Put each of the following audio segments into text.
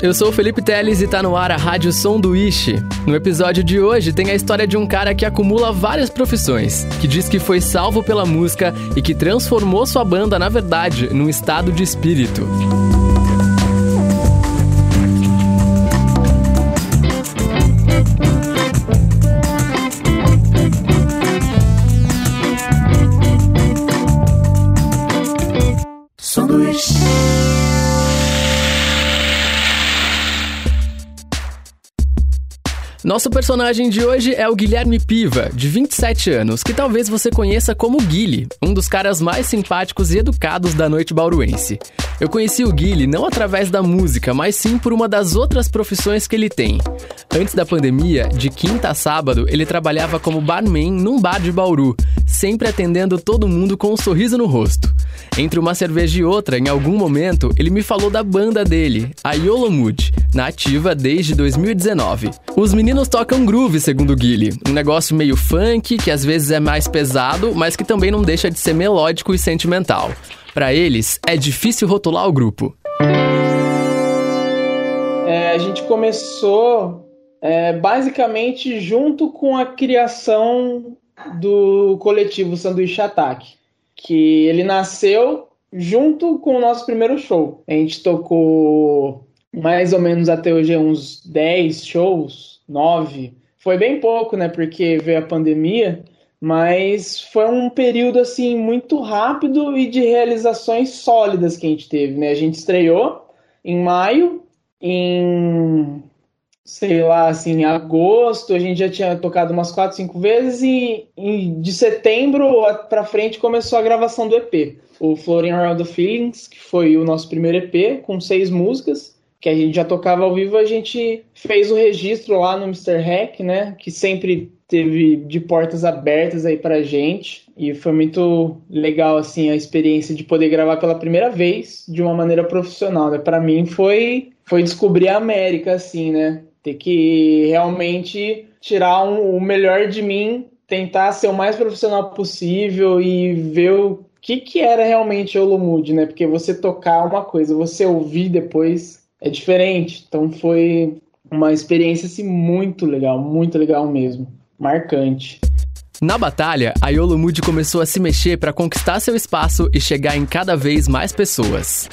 eu sou o Felipe Teles e tá no ar a Rádio Sanduíche. No episódio de hoje tem a história de um cara que acumula várias profissões, que diz que foi salvo pela música e que transformou sua banda, na verdade, num estado de espírito. Nosso personagem de hoje é o Guilherme Piva, de 27 anos, que talvez você conheça como Guile, um dos caras mais simpáticos e educados da noite bauruense. Eu conheci o Guile não através da música, mas sim por uma das outras profissões que ele tem. Antes da pandemia, de quinta a sábado, ele trabalhava como barman num bar de Bauru, sempre atendendo todo mundo com um sorriso no rosto. Entre uma cerveja e outra, em algum momento, ele me falou da banda dele, a Yolo Mood, na ativa desde 2019. Os meninos tocam groove, segundo Guile, um negócio meio funk, que às vezes é mais pesado, mas que também não deixa de ser melódico e sentimental. Para eles, é difícil rotular o grupo. É, a gente começou é, basicamente junto com a criação do coletivo Sanduíche Ataque que ele nasceu junto com o nosso primeiro show. A gente tocou mais ou menos até hoje uns 10 shows, 9. Foi bem pouco, né? Porque veio a pandemia, mas foi um período assim muito rápido e de realizações sólidas que a gente teve, né? A gente estreou em maio, em sei lá, assim, agosto, a gente já tinha tocado umas quatro, cinco vezes e, e de setembro para frente começou a gravação do EP, o Floating Around the Feelings, que foi o nosso primeiro EP com seis músicas, que a gente já tocava ao vivo, a gente fez o registro lá no Mr. Hack, né, que sempre teve de portas abertas aí pra gente e foi muito legal assim a experiência de poder gravar pela primeira vez de uma maneira profissional, né? Para mim foi foi descobrir a América assim, né? Ter que realmente tirar um, o melhor de mim, tentar ser o mais profissional possível e ver o que, que era realmente o Olomouc, né? Porque você tocar uma coisa, você ouvir depois é diferente. Então foi uma experiência assim, muito legal, muito legal mesmo. Marcante. Na batalha, a Yolo Mood começou a se mexer para conquistar seu espaço e chegar em cada vez mais pessoas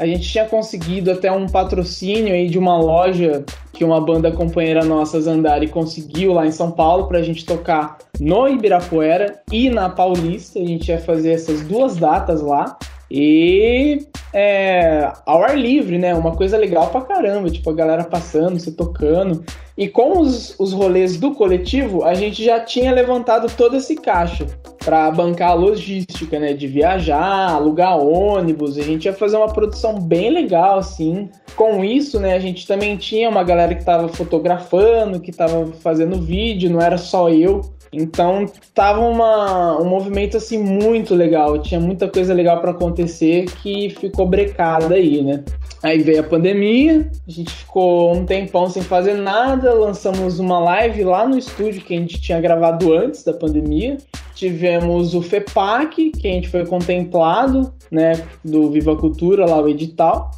a gente tinha conseguido até um patrocínio aí de uma loja que uma banda companheira nossa, Zandari, conseguiu lá em São Paulo para a gente tocar no Ibirapuera e na Paulista. A gente ia fazer essas duas datas lá. E é, ao ar livre, né? Uma coisa legal pra caramba, tipo, a galera passando, se tocando. E com os, os rolês do coletivo, a gente já tinha levantado todo esse caixa para bancar a logística, né? De viajar, alugar ônibus. A gente ia fazer uma produção bem legal, assim. Com isso, né? A gente também tinha uma galera que tava fotografando, que tava fazendo vídeo, não era só eu. Então tava uma, um movimento assim muito legal, tinha muita coisa legal para acontecer que ficou brecada aí, né? Aí veio a pandemia, a gente ficou um tempão sem fazer nada, lançamos uma live lá no estúdio que a gente tinha gravado antes da pandemia. Tivemos o FEPAC, que a gente foi contemplado, né, do Viva Cultura, lá o edital.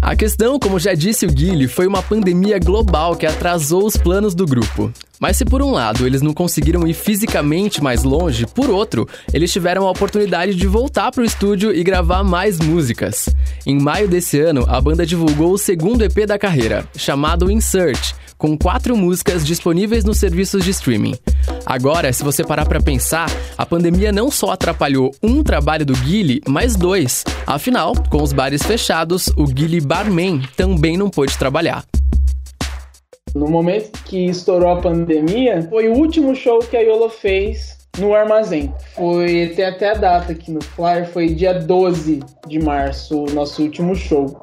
A questão, como já disse o Guilherme, foi uma pandemia global que atrasou os planos do grupo. Mas se por um lado eles não conseguiram ir fisicamente mais longe, por outro, eles tiveram a oportunidade de voltar para o estúdio e gravar mais músicas. Em maio desse ano, a banda divulgou o segundo EP da carreira, chamado Insert, com quatro músicas disponíveis nos serviços de streaming. Agora, se você parar para pensar, a pandemia não só atrapalhou um trabalho do Guile, mas dois. Afinal, com os bares fechados, o Guile Barman também não pôde trabalhar. No momento que estourou a pandemia, foi o último show que a Yolo fez no armazém. Foi, tem até a data aqui no flyer, foi dia 12 de março, o nosso último show.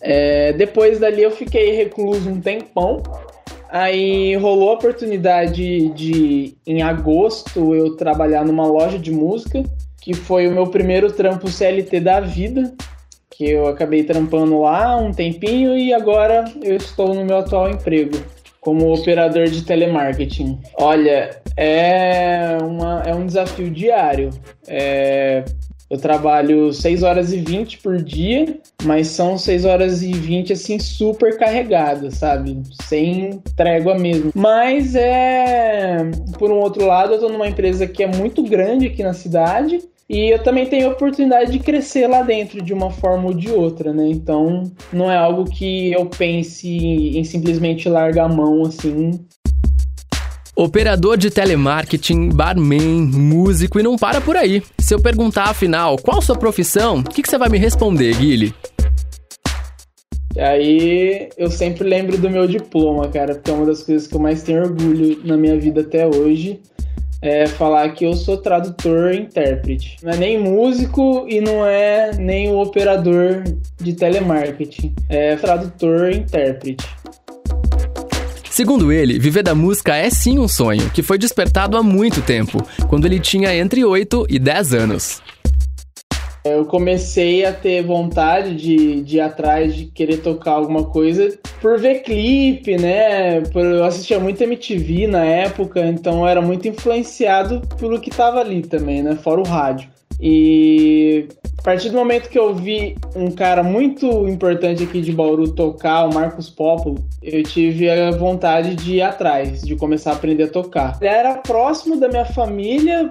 É, depois dali eu fiquei recluso um tempão. Aí rolou a oportunidade de, em agosto, eu trabalhar numa loja de música, que foi o meu primeiro trampo CLT da vida, que eu acabei trampando lá um tempinho e agora eu estou no meu atual emprego como operador de telemarketing? Olha, é, uma, é um desafio diário. É, eu trabalho 6 horas e 20 por dia, mas são 6 horas e 20 assim super carregadas, sabe? Sem trégua mesmo. Mas é, por um outro lado, eu tô numa empresa que é muito grande aqui na cidade e eu também tenho a oportunidade de crescer lá dentro de uma forma ou de outra, né? Então não é algo que eu pense em simplesmente largar a mão assim. Operador de telemarketing, barman, músico e não para por aí. Se eu perguntar afinal qual sua profissão, o que, que você vai me responder, Guilherme? Aí eu sempre lembro do meu diploma, cara, porque é uma das coisas que eu mais tenho orgulho na minha vida até hoje é falar que eu sou tradutor e intérprete. Não é nem músico e não é nem o operador de telemarketing. É tradutor e intérprete. Segundo ele, viver da música é sim um sonho, que foi despertado há muito tempo, quando ele tinha entre 8 e 10 anos. Eu comecei a ter vontade de, de ir atrás, de querer tocar alguma coisa por ver clipe, né? Por, eu assistia muito MTV na época, então era muito influenciado pelo que tava ali também, né? Fora o rádio. E a partir do momento que eu vi um cara muito importante aqui de Bauru tocar, o Marcos Popolo, eu tive a vontade de ir atrás, de começar a aprender a tocar. Ele era próximo da minha família,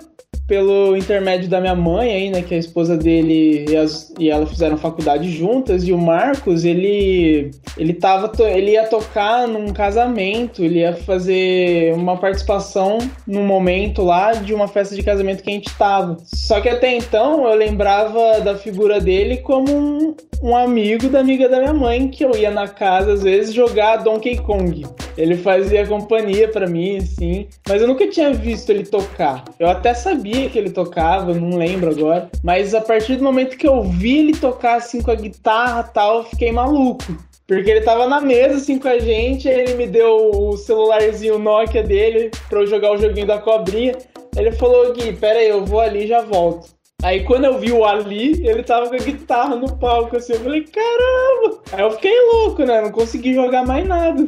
pelo intermédio da minha mãe aí, né, que a esposa dele e, as, e ela fizeram faculdade juntas, e o Marcos, ele ele tava ele ia tocar num casamento, ele ia fazer uma participação num momento lá de uma festa de casamento que a gente tava. Só que até então eu lembrava da figura dele como um, um amigo da amiga da minha mãe, que eu ia na casa às vezes jogar Donkey Kong. Ele fazia companhia para mim, assim, mas eu nunca tinha visto ele tocar. Eu até sabia que ele tocava, não lembro agora, mas a partir do momento que eu vi ele tocar assim com a guitarra tal, eu fiquei maluco. Porque ele tava na mesa assim com a gente, ele me deu o celularzinho Nokia dele pra eu jogar o joguinho da cobrinha. Ele falou, Gui, pera aí, eu vou ali e já volto. Aí quando eu vi o Ali, ele tava com a guitarra no palco, assim, eu falei, caramba! Aí eu fiquei louco, né? Não consegui jogar mais nada.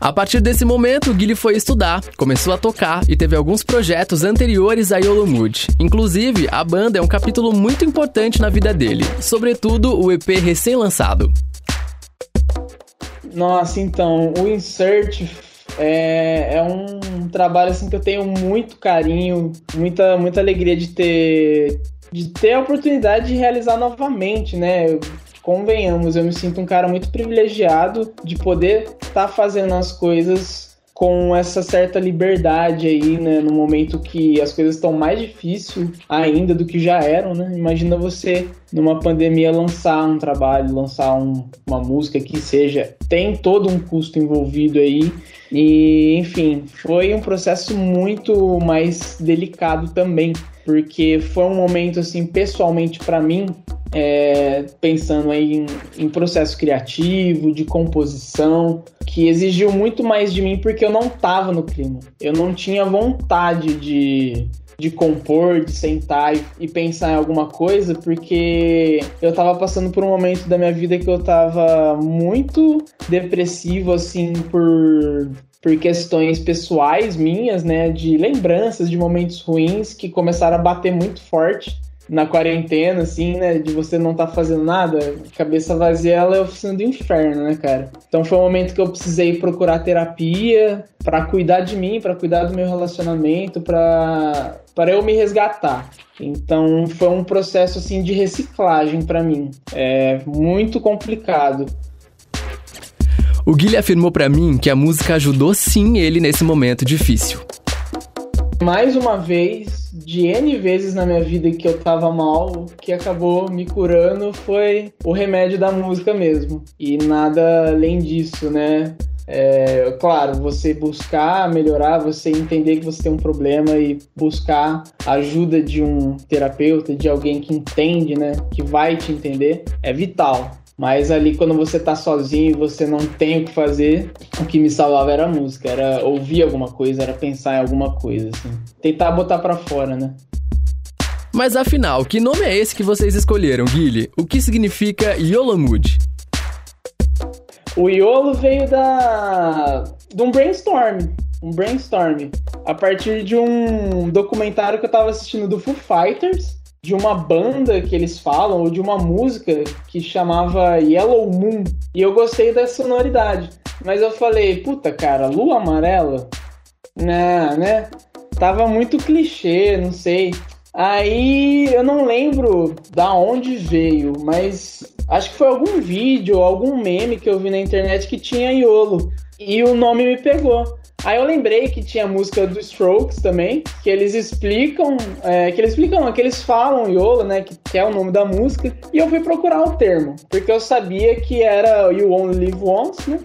A partir desse momento, o Guilherme foi estudar, começou a tocar e teve alguns projetos anteriores a Yolomud. Inclusive, a banda é um capítulo muito importante na vida dele, sobretudo o EP recém-lançado. Nossa, então, o Insert é, é, um trabalho assim que eu tenho muito carinho, muita, muita alegria de ter de ter a oportunidade de realizar novamente, né? Convenhamos, eu me sinto um cara muito privilegiado de poder estar tá fazendo as coisas com essa certa liberdade aí, né, no momento que as coisas estão mais difíceis ainda do que já eram, né? Imagina você numa pandemia lançar um trabalho, lançar um, uma música que seja, tem todo um custo envolvido aí e, enfim, foi um processo muito mais delicado também, porque foi um momento assim pessoalmente para mim é, pensando em, em processo criativo, de composição, que exigiu muito mais de mim porque eu não estava no clima. Eu não tinha vontade de, de compor, de sentar e, pensar em alguma coisa, porque eu estava passando por um momento da minha vida que eu estava muito depressivo, assim, por, por questões pessoais minhas, né, de lembranças de momentos ruins que começaram a bater muito forte na quarentena, assim, né? De você não tá fazendo nada, cabeça vazia, ela é a oficina do inferno, né, cara? Então foi um momento que eu precisei procurar terapia para cuidar de mim, para cuidar do meu relacionamento, para para eu me resgatar. Então foi um processo assim de reciclagem para mim. É muito complicado. O Guilherme afirmou para mim que a música ajudou sim ele nesse momento difícil. Mais uma vez, de N vezes na minha vida que eu tava mal, o que acabou me curando foi o remédio da música mesmo. E nada além disso, né? É, claro, você buscar melhorar, você entender que você tem um problema e buscar ajuda de um terapeuta, de alguém que entende, né? Que vai te entender, é vital. Mas ali quando você tá sozinho e você não tem o que fazer, o que me salvava era a música, era ouvir alguma coisa, era pensar em alguma coisa, assim. Tentar botar para fora, né? Mas afinal, que nome é esse que vocês escolheram, Guilherme? O que significa Yolamud? O Iolo veio da de um brainstorm, um brainstorm, a partir de um documentário que eu tava assistindo do Foo Fighters, de uma banda que eles falam, ou de uma música que chamava Yellow Moon, e eu gostei da sonoridade. Mas eu falei, puta cara, lua amarela? Não, né? Tava muito clichê, não sei. Aí eu não lembro da onde veio, mas acho que foi algum vídeo, algum meme que eu vi na internet que tinha Iolo. E o nome me pegou. Aí eu lembrei que tinha a música do Strokes também, que eles explicam, é, que eles explicam, que eles falam Iolo, né, que, que, é o nome da música, e eu fui procurar o termo, porque eu sabia que era You Only Live Once, né,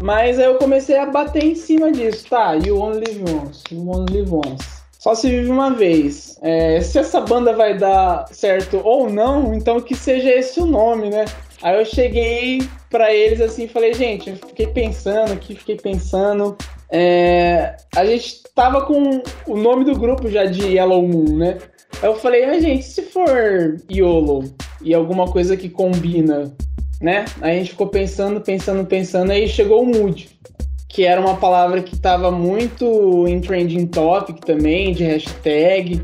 mas aí eu comecei a bater em cima disso, tá, You Only Live Once, You Only Live Once. Só se vive uma vez. É, se essa banda vai dar certo ou não, então que seja esse o nome, né? Aí eu cheguei para eles assim, falei, gente, eu fiquei pensando aqui, fiquei pensando. É, a gente tava com o nome do grupo já de Yellow Moon, né? Aí eu falei, mas gente, se for YOLO e alguma coisa que combina, né? Aí a gente ficou pensando, pensando, pensando, aí chegou o Mood, que era uma palavra que tava muito em trending topic também, de hashtag.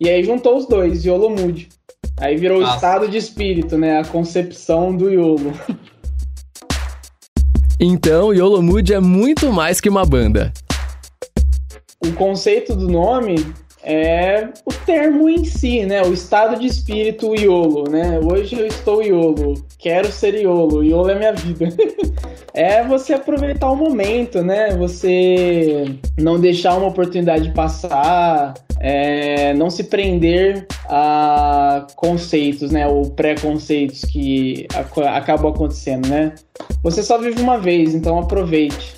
E aí juntou os dois, YOLO Mood. Aí virou Nossa. o estado de espírito, né? A concepção do YOLO. Então, YOLO Mood é muito mais que uma banda. O conceito do nome é o termo em si, né? O estado de espírito YOLO, né? Hoje eu estou YOLO, quero ser YOLO, YOLO é minha vida. é você aproveitar o momento, né? Você não deixar uma oportunidade passar, é, não se prender a conceitos, né, ou preconceitos que ac acabam acontecendo, né? Você só vive uma vez, então aproveite.